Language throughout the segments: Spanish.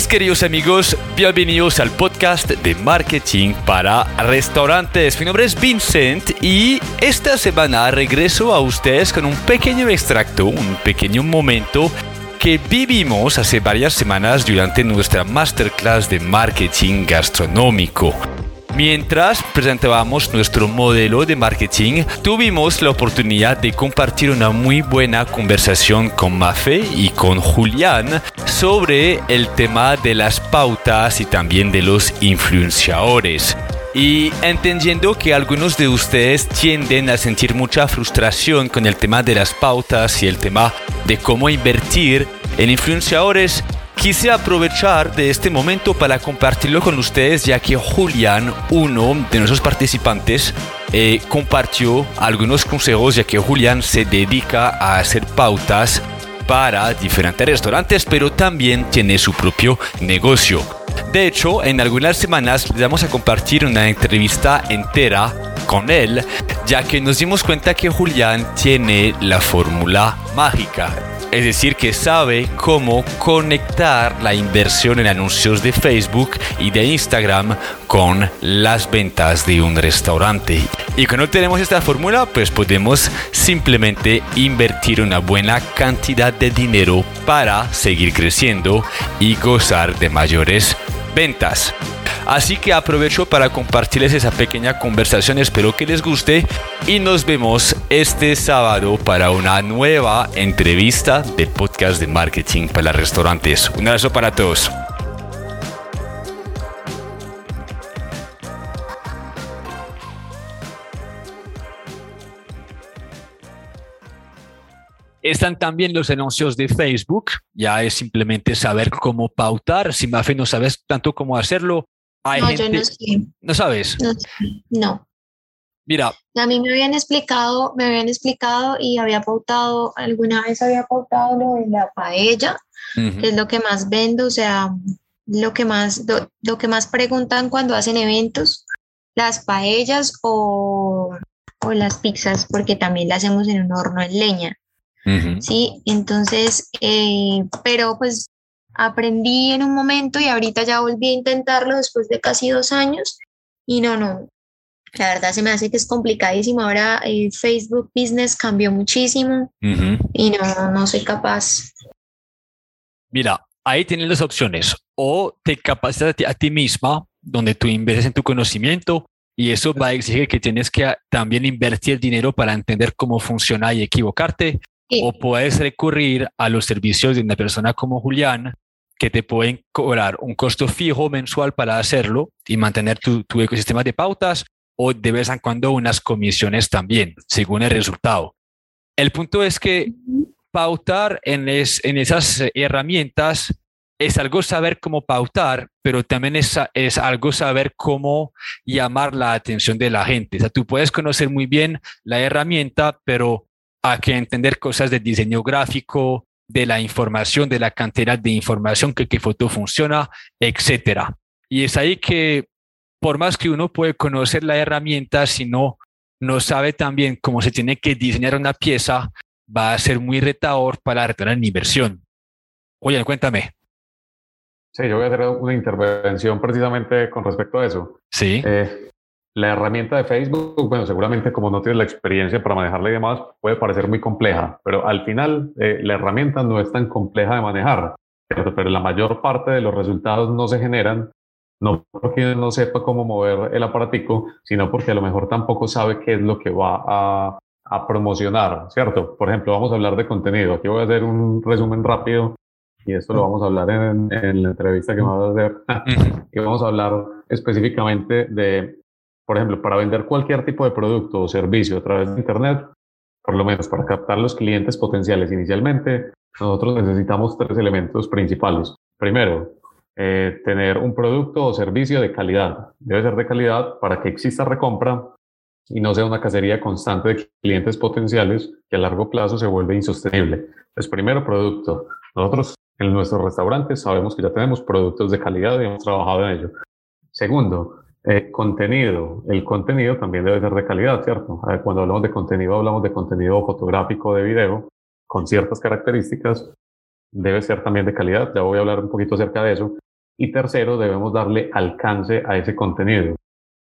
Mis queridos amigos, bienvenidos al podcast de marketing para restaurantes. Mi nombre es Vincent y esta semana regreso a ustedes con un pequeño extracto, un pequeño momento que vivimos hace varias semanas durante nuestra masterclass de marketing gastronómico. Mientras presentábamos nuestro modelo de marketing, tuvimos la oportunidad de compartir una muy buena conversación con Mafe y con Julián sobre el tema de las pautas y también de los influenciadores. Y entendiendo que algunos de ustedes tienden a sentir mucha frustración con el tema de las pautas y el tema de cómo invertir en influenciadores, quise aprovechar de este momento para compartirlo con ustedes ya que Julián, uno de nuestros participantes, eh, compartió algunos consejos ya que Julián se dedica a hacer pautas para diferentes restaurantes, pero también tiene su propio negocio. De hecho, en algunas semanas les vamos a compartir una entrevista entera con él, ya que nos dimos cuenta que Julián tiene la fórmula mágica. Es decir, que sabe cómo conectar la inversión en anuncios de Facebook y de Instagram con las ventas de un restaurante. Y cuando tenemos esta fórmula, pues podemos simplemente invertir una buena cantidad de dinero para seguir creciendo y gozar de mayores ventas. Así que aprovecho para compartirles esa pequeña conversación, espero que les guste y nos vemos este sábado para una nueva entrevista del podcast de marketing para restaurantes. Un abrazo para todos. Están también los anuncios de Facebook. Ya es simplemente saber cómo pautar. Si Mafe no sabes tanto cómo hacerlo, hay no, yo no sé. ¿No sabes? No, no. Mira. A mí me habían explicado, me habían explicado y había pautado, alguna vez había pautado lo de la paella, que es lo que más vendo, o sea, lo que más, lo, lo que más preguntan cuando hacen eventos, las paellas o, o las pizzas, porque también las hacemos en un horno en leña. Sí, entonces, eh, pero pues aprendí en un momento y ahorita ya volví a intentarlo después de casi dos años y no, no, la verdad se me hace que es complicadísimo. Ahora el Facebook Business cambió muchísimo y no, no soy capaz. Mira, ahí tienes las opciones. O te capacitas a ti misma, donde tú inviertes en tu conocimiento y eso va a exigir que tienes que también invertir dinero para entender cómo funciona y equivocarte. O puedes recurrir a los servicios de una persona como Julián, que te pueden cobrar un costo fijo mensual para hacerlo y mantener tu, tu ecosistema de pautas o de vez en cuando unas comisiones también, según el resultado. El punto es que pautar en, es, en esas herramientas es algo saber cómo pautar, pero también es, es algo saber cómo llamar la atención de la gente. O sea, tú puedes conocer muy bien la herramienta, pero hay que entender cosas de diseño gráfico, de la información, de la cantidad de información que qué foto funciona, etcétera. Y es ahí que por más que uno puede conocer la herramienta, si no, no sabe también cómo se tiene que diseñar una pieza, va a ser muy retador para retornar en inversión. Oye, cuéntame. Sí, yo voy a hacer una intervención precisamente con respecto a eso. Sí. Eh, la herramienta de Facebook, bueno, seguramente como no tienes la experiencia para manejarla y demás, puede parecer muy compleja, pero al final eh, la herramienta no es tan compleja de manejar, pero la mayor parte de los resultados no se generan, no porque no sepa cómo mover el aparatico, sino porque a lo mejor tampoco sabe qué es lo que va a, a promocionar, ¿cierto? Por ejemplo, vamos a hablar de contenido. Aquí voy a hacer un resumen rápido y esto lo vamos a hablar en, en la entrevista que vamos a hacer. y vamos a hablar específicamente de por ejemplo, para vender cualquier tipo de producto o servicio a través de Internet, por lo menos para captar los clientes potenciales inicialmente, nosotros necesitamos tres elementos principales. Primero, eh, tener un producto o servicio de calidad. Debe ser de calidad para que exista recompra y no sea una cacería constante de clientes potenciales que a largo plazo se vuelve insostenible. Pues primero, producto. Nosotros en nuestros restaurantes sabemos que ya tenemos productos de calidad y hemos trabajado en ello. Segundo, eh, contenido. El contenido también debe ser de calidad, ¿cierto? cuando hablamos de contenido, hablamos de contenido fotográfico, de video, con ciertas características. Debe ser también de calidad. Ya voy a hablar un poquito acerca de eso. Y tercero, debemos darle alcance a ese contenido.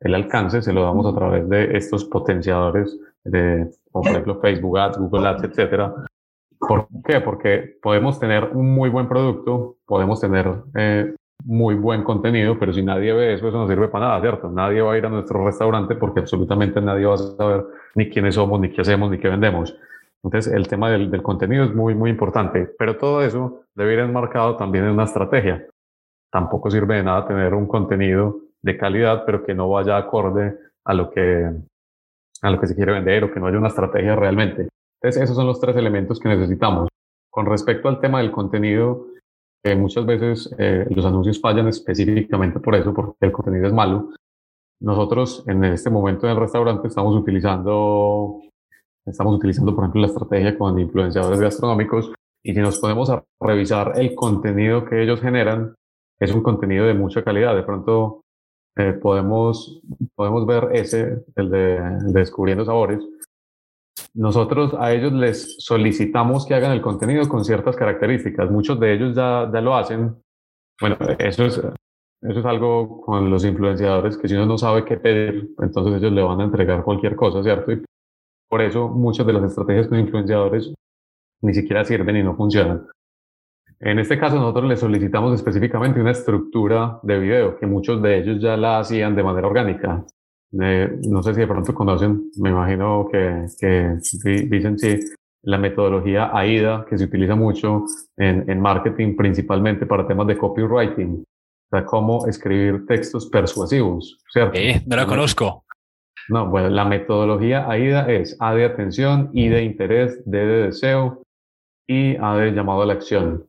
El alcance se lo damos a través de estos potenciadores, de, como por ejemplo Facebook Ads, Google Ads, etcétera. ¿Por qué? Porque podemos tener un muy buen producto, podemos tener eh, muy buen contenido, pero si nadie ve eso, eso no sirve para nada, ¿cierto? Nadie va a ir a nuestro restaurante porque absolutamente nadie va a saber ni quiénes somos, ni qué hacemos, ni qué vendemos. Entonces, el tema del, del contenido es muy, muy importante, pero todo eso debe ir enmarcado también en una estrategia. Tampoco sirve de nada tener un contenido de calidad, pero que no vaya acorde a lo que, a lo que se quiere vender o que no haya una estrategia realmente. Entonces, esos son los tres elementos que necesitamos. Con respecto al tema del contenido, eh, muchas veces eh, los anuncios fallan específicamente por eso, porque el contenido es malo. Nosotros en este momento en el restaurante estamos utilizando, estamos utilizando, por ejemplo, la estrategia con influenciadores gastronómicos y si nos podemos revisar el contenido que ellos generan, es un contenido de mucha calidad. De pronto eh, podemos, podemos ver ese, el de, el de Descubriendo Sabores, nosotros a ellos les solicitamos que hagan el contenido con ciertas características. Muchos de ellos ya, lo hacen. Bueno, eso es, eso es algo con los influenciadores que si uno no sabe qué pedir, entonces ellos le van a entregar cualquier cosa, ¿cierto? Y por eso muchas de las estrategias con influenciadores ni siquiera sirven y no funcionan. En este caso nosotros les solicitamos específicamente una estructura de video que muchos de ellos ya la hacían de manera orgánica no sé si de pronto conocen, me imagino que, que dicen sí, la metodología AIDA que se utiliza mucho en, en marketing principalmente para temas de copywriting, o sea, cómo escribir textos persuasivos, ¿cierto? Eh, no la conozco. No, bueno, la metodología AIDA es A de atención, I de interés, D de deseo y A de llamado a la acción.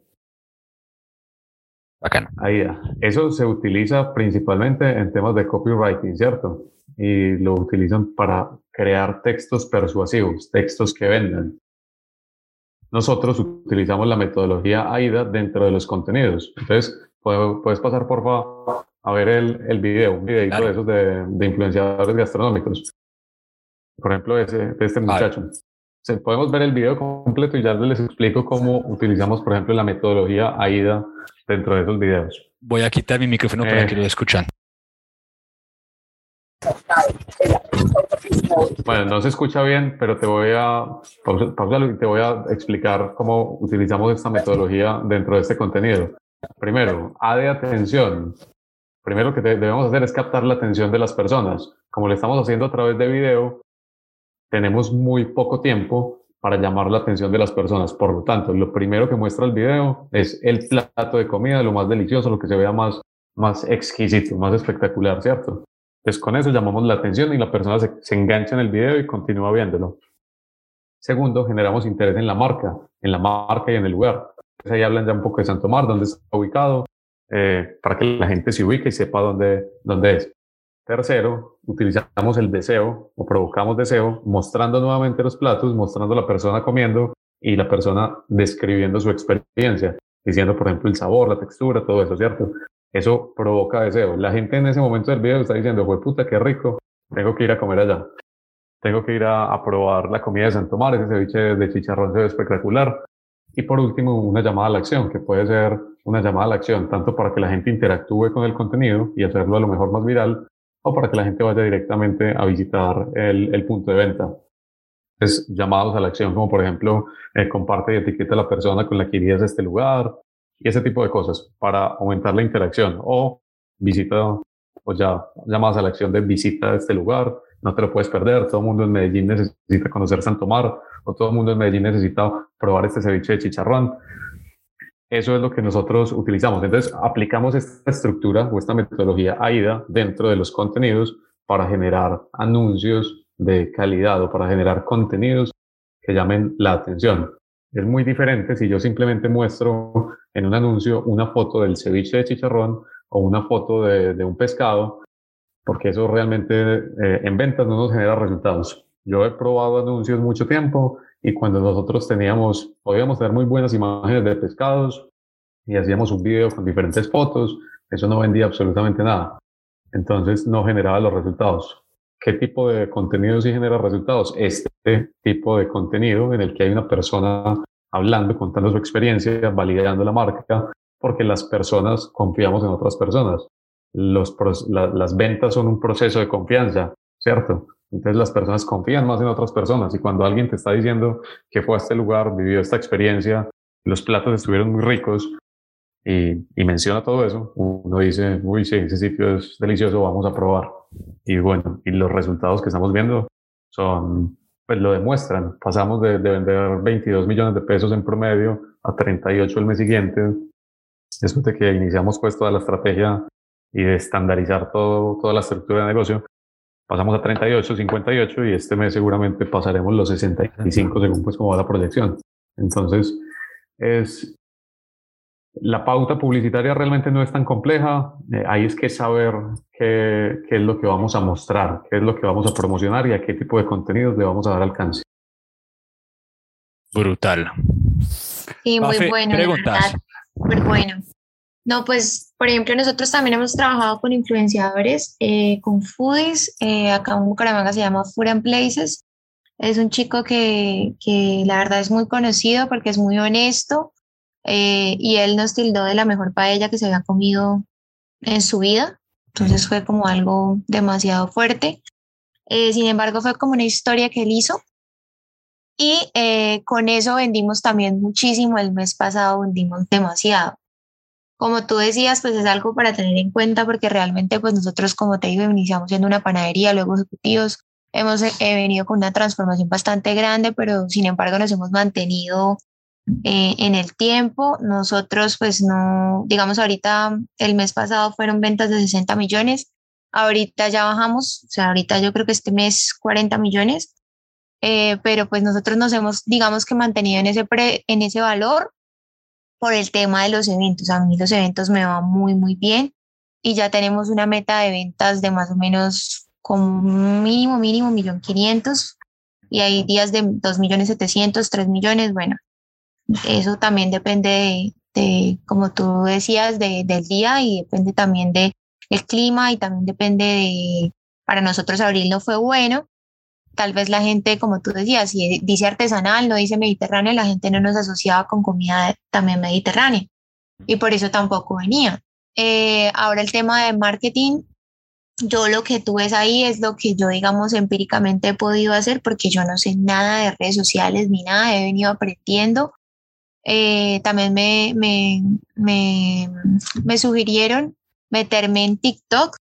Bacán. AIDA. Eso se utiliza principalmente en temas de copywriting, ¿cierto? y lo utilizan para crear textos persuasivos, textos que vendan. Nosotros utilizamos la metodología AIDA dentro de los contenidos. Entonces, puedes pasar por favor a ver el, el video, un videito de esos de, de, influenciadores gastronómicos. Por ejemplo, ese, de este muchacho. Podemos ver el video completo y ya les explico cómo utilizamos, por ejemplo, la metodología AIDA dentro de esos videos. Voy a quitar mi micrófono para eh, que lo escuchen. Bueno, no se escucha bien, pero te voy a y te voy a explicar cómo utilizamos esta metodología dentro de este contenido. Primero, A de atención. Primero que debemos hacer es captar la atención de las personas. Como lo estamos haciendo a través de video, tenemos muy poco tiempo para llamar la atención de las personas. Por lo tanto, lo primero que muestra el video es el plato de comida, lo más delicioso, lo que se vea más, más exquisito, más espectacular, ¿cierto? Entonces con eso llamamos la atención y la persona se, engancha en el video y continúa viéndolo. Segundo, generamos interés en la marca, en la marca y en el lugar. Entonces ahí hablan ya un poco de Santo Mar, dónde está ubicado, eh, para que la gente se ubique y sepa dónde, dónde es. Tercero, utilizamos el deseo o provocamos deseo mostrando nuevamente los platos, mostrando la persona comiendo y la persona describiendo su experiencia, diciendo, por ejemplo, el sabor, la textura, todo eso, ¿cierto? eso provoca deseo. La gente en ese momento del video está diciendo, fue puta, qué rico, tengo que ir a comer allá. Tengo que ir a, probar la comida de Santo Mar, ese ceviche de chicharrón se ve espectacular. Y por último, una llamada a la acción, que puede ser una llamada a la acción, tanto para que la gente interactúe con el contenido y hacerlo a lo mejor más viral, o para que la gente vaya directamente a visitar el, el punto de venta. Es llamados a la acción, como por ejemplo, eh, comparte y etiqueta a la persona con la que irías a este lugar, y ese tipo de cosas para aumentar la interacción o visita o ya llamadas a la acción de visita a este lugar, no te lo puedes perder, todo el mundo en Medellín necesita conocer Santo Mar o todo el mundo en Medellín necesita probar este ceviche de chicharrón. Eso es lo que nosotros utilizamos. Entonces, aplicamos esta estructura o esta metodología AIDA dentro de los contenidos para generar anuncios de calidad o para generar contenidos que llamen la atención. Es muy diferente si yo simplemente muestro en un anuncio una foto del ceviche de chicharrón o una foto de, un pescado, porque eso realmente eh, en ventas no nos genera resultados. Yo he probado anuncios mucho tiempo y cuando nosotros teníamos, podíamos tener muy buenas imágenes de pescados y hacíamos un video con diferentes fotos, eso no vendía absolutamente nada. Entonces no generaba los resultados. ¿Qué tipo de contenido sí genera resultados? Este tipo de contenido en el que hay una persona hablando, contando su experiencia, validando la marca porque las personas confiamos en otras personas. Las ventas son un proceso de confianza, ¿cierto? Entonces las personas confían más en otras personas y cuando alguien te está diciendo que fue a este lugar, vivió esta experiencia, los platos estuvieron muy ricos y, menciona todo eso, uno dice, uy, sí, ese sitio es delicioso, vamos a probar. Y bueno, y los resultados que estamos viendo son, pues lo demuestran. Pasamos de, de vender 22 millones de pesos en promedio a 38 el mes siguiente, después de que iniciamos pues toda la estrategia y de estandarizar todo, toda la estructura de negocio, pasamos a 38, 58 y este mes seguramente pasaremos los 65 según pues como va la proyección. Entonces, es la pauta publicitaria realmente no es tan compleja, eh, ahí es que saber qué, qué, es lo que vamos a mostrar, qué es lo que vamos a promocionar y a qué tipo de contenidos le vamos a dar alcance. Brutal. Sí, muy bueno. Preguntas. Muy bueno. No, pues, por ejemplo, nosotros también hemos trabajado con influenciadores, eh, con foodies. Eh, acá en Bucaramanga se llama Food and Places. Es un chico que, que la verdad es muy conocido porque es muy honesto eh, y él nos tildó de la mejor paella que se había comido en su vida. Entonces fue como algo demasiado fuerte. sin embargo, fue como una historia que él hizo. Y con eso vendimos también muchísimo. El mes pasado vendimos demasiado como tú decías, pues es algo para tener en cuenta porque realmente pues nosotros, como te digo, iniciamos siendo una panadería, luego ejecutivos, hemos eh, venido con una transformación bastante grande, pero sin embargo nos hemos mantenido eh, en el tiempo. Nosotros pues no, digamos ahorita el mes pasado fueron ventas de 60 millones, ahorita ya bajamos, o sea, ahorita yo creo que este mes 40 millones, eh, pero pues nosotros nos hemos, digamos que mantenido en ese, pre, en ese valor por el tema de los eventos. A mí los eventos me van muy, muy bien y ya tenemos una meta de ventas de más o menos como mínimo, mínimo, millón quinientos y hay días de dos millones setecientos, tres millones, bueno, eso también depende de, como tú decías, de, del día y depende también de el clima y también depende de, para nosotros abril no fue bueno, tal vez la gente, como tú decías, si dice artesanal, no dice mediterráneo, la gente no nos asociaba con comida también mediterránea y por eso tampoco venía. Eh, ahora el tema de marketing, yo lo que tú ves ahí es lo que yo, digamos, empíricamente he podido hacer porque yo no sé nada de redes sociales ni nada, he venido aprendiendo. Eh, también me, me, me, me, sugirieron meterme en TikTok.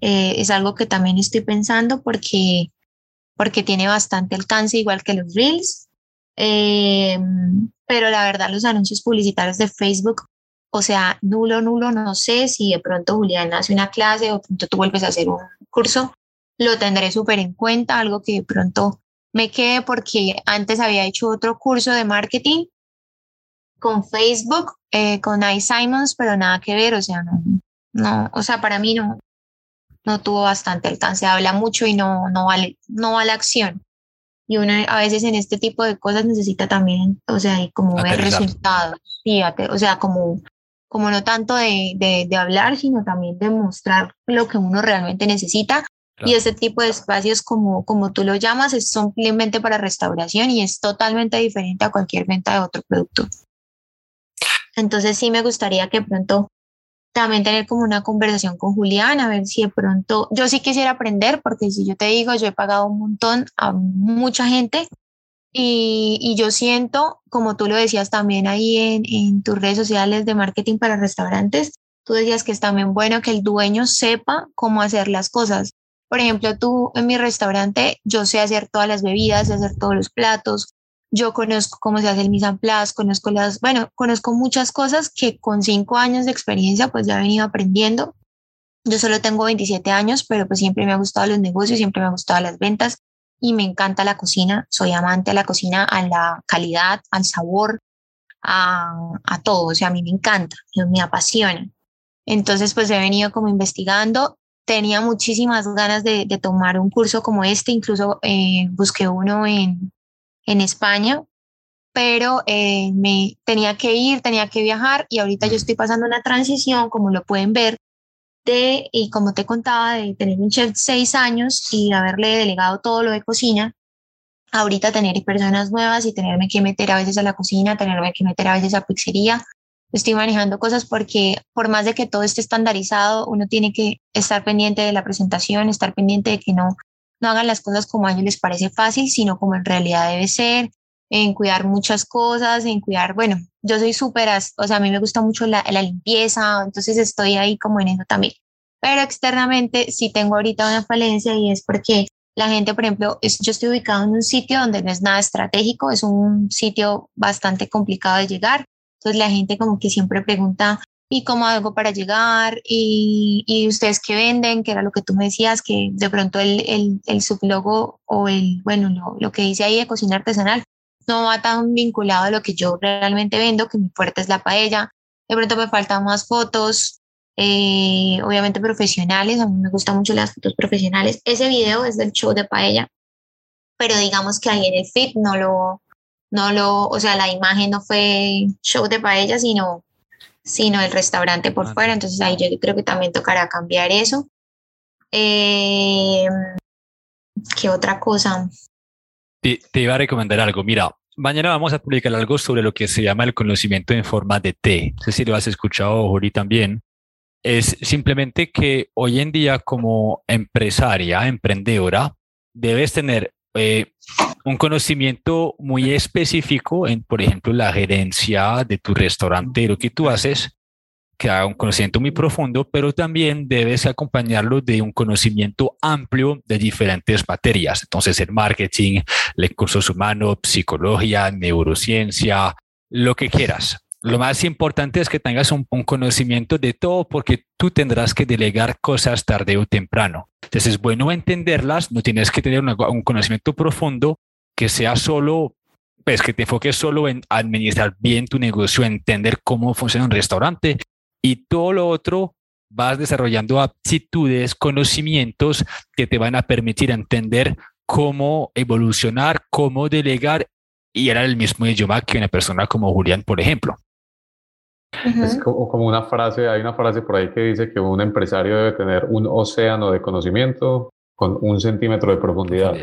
Eh, es algo que también estoy pensando porque porque tiene bastante alcance, igual que los Reels. Eh, pero la verdad, los anuncios publicitarios de Facebook, o sea, nulo, nulo, no sé si de pronto Julián hace una clase o pronto tú vuelves a hacer un curso, lo tendré súper en cuenta, algo que de pronto me quede porque antes había hecho otro curso de marketing con Facebook, eh, con iSimons, pero nada que ver, o sea, no, no, o sea, para mí no, no tuvo bastante alcance, habla mucho y no, no, vale, no va la acción. Y uno a veces en este tipo de cosas necesita también, o sea, como ver resultados, fíjate, o sea, como, como no tanto de, de, de, hablar, sino también de mostrar lo que uno realmente necesita. Y ese tipo de espacios, como, como tú lo llamas, es simplemente para restauración y es totalmente diferente a cualquier venta de otro producto. Entonces sí me gustaría que pronto también tener como una conversación con Julián, a ver si de pronto, yo sí quisiera aprender, porque si yo te digo, yo he pagado un montón a mucha gente y, y yo siento, como tú lo decías también ahí en, en tus redes sociales de marketing para restaurantes, tú decías que es también bueno que el dueño sepa cómo hacer las cosas. Por ejemplo, tú en mi restaurante, yo sé hacer todas las bebidas, sé hacer todos los platos, yo conozco cómo se hace el mise en place, conozco las, bueno, conozco muchas cosas que con cinco años de experiencia pues ya he venido aprendiendo. Yo solo tengo 27 años, pero pues siempre me ha gustado los negocios, siempre me ha gustado las ventas y me encanta la cocina. Soy amante a la cocina, a la calidad, al sabor, a, a todo. O sea, a mí me encanta, me apasiona. Entonces, pues he venido como investigando. Tenía muchísimas ganas de, de tomar un curso como este, incluso eh, busqué uno en, en España, pero eh, me tenía que ir, tenía que viajar y ahorita yo estoy pasando una transición, como lo pueden ver, de, y como te contaba, de tener un chef seis años y haberle delegado todo lo de cocina, ahorita tener personas nuevas y tenerme que meter a veces a la cocina, tenerme que meter a veces a pizzería, estoy manejando cosas porque por más de que todo esté estandarizado, uno tiene que estar pendiente de la presentación, estar pendiente de que no, no hagan las cosas como a ellos les parece fácil, sino como en realidad debe ser, en cuidar muchas cosas, en cuidar, bueno, yo soy súper, o sea, a mí me gusta mucho la, limpieza, entonces estoy ahí como en eso también. Pero externamente sí tengo ahorita una falencia y es porque la gente, por ejemplo, es, yo estoy ubicado en un sitio donde no es nada estratégico, es un sitio bastante complicado de llegar. Entonces la gente como que siempre pregunta, ¿y cómo hago para llegar? ¿Y, y ustedes qué venden? Que era lo que tú me decías, que de pronto el, el, el sublogo o el, bueno, lo, lo que dice ahí de cocina artesanal no va tan vinculado a lo que yo realmente vendo, que mi fuerte es la paella. De pronto me faltan más fotos, eh, obviamente profesionales, a mí me gustan mucho las fotos profesionales. Ese video es del show de paella, pero digamos que ahí en el feed no lo, no lo, o sea, la imagen no fue show de paella, sino, sino el restaurante por fuera, entonces ahí yo creo que también tocará cambiar eso. Eh, ¿Qué otra cosa? Te, te, iba a recomendar algo. Mira, mañana vamos a publicar algo sobre lo que se llama el conocimiento en forma de T. No sé si lo has escuchado, Jori, también es simplemente que hoy en día como empresaria, emprendedora, debes tener eh, un conocimiento muy específico en, por ejemplo, la gerencia de tu restaurante, lo que tú haces, que haga un conocimiento muy profundo, pero también debes acompañarlo de un conocimiento amplio de diferentes materias. Entonces, el marketing, recursos humanos, psicología, neurociencia, lo que quieras lo más importante es que tengas un, conocimiento de todo porque tú tendrás que delegar cosas tarde o temprano. Entonces es bueno entenderlas, no tienes que tener un conocimiento profundo que sea solo, pues que te enfoques solo en administrar bien tu negocio, entender cómo funciona un restaurante y todo lo otro vas desarrollando aptitudes, conocimientos que te van a permitir entender cómo evolucionar, cómo delegar y era el mismo idioma que una persona como Julián, por ejemplo. Es como, una frase, hay una frase por ahí que dice que un empresario debe tener un océano de conocimiento con un centímetro de profundidad.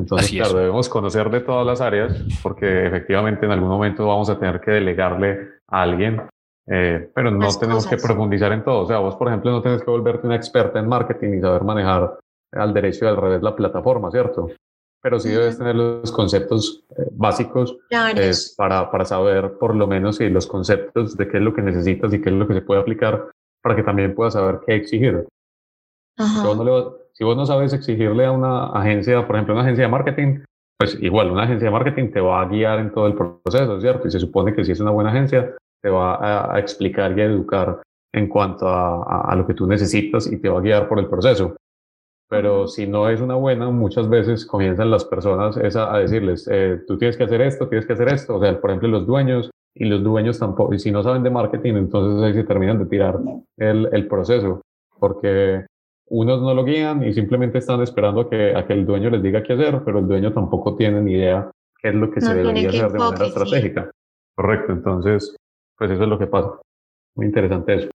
Entonces, claro, debemos conocer de todas las áreas porque efectivamente en algún momento vamos a tener que delegarle a alguien, eh, pero no tenemos que profundizar en todo. O sea, vos, por ejemplo, no tienes que volverte una experta en marketing y saber manejar al derecho y al revés la plataforma, ¿cierto? pero sí debes tener los conceptos eh, básicos eh, para, para saber por lo menos si los conceptos de qué es lo que necesitas y qué es lo que se puede aplicar para que también puedas saber qué exigir. Vos no si vos no sabes exigirle a una agencia, por ejemplo, una agencia de marketing, pues igual una agencia de marketing te va a guiar en todo el proceso, ¿cierto? Y se supone que si es una buena agencia, te va a, explicar y a educar en cuanto a, a, lo que tú necesitas y te va a guiar por el proceso. Pero si no es una buena, muchas veces comienzan las personas a, decirles, eh, tú tienes que hacer esto, tienes que hacer esto, o sea, por ejemplo, los dueños, y los dueños tampoco, y si no saben de marketing, entonces ahí se terminan de tirar el, el proceso, porque unos no lo guían y simplemente están esperando a que, a que el dueño les diga qué hacer, pero el dueño tampoco tiene ni idea qué es lo que se debería hacer de manera estratégica. Correcto, entonces, pues eso es lo que pasa. Muy interesante eso.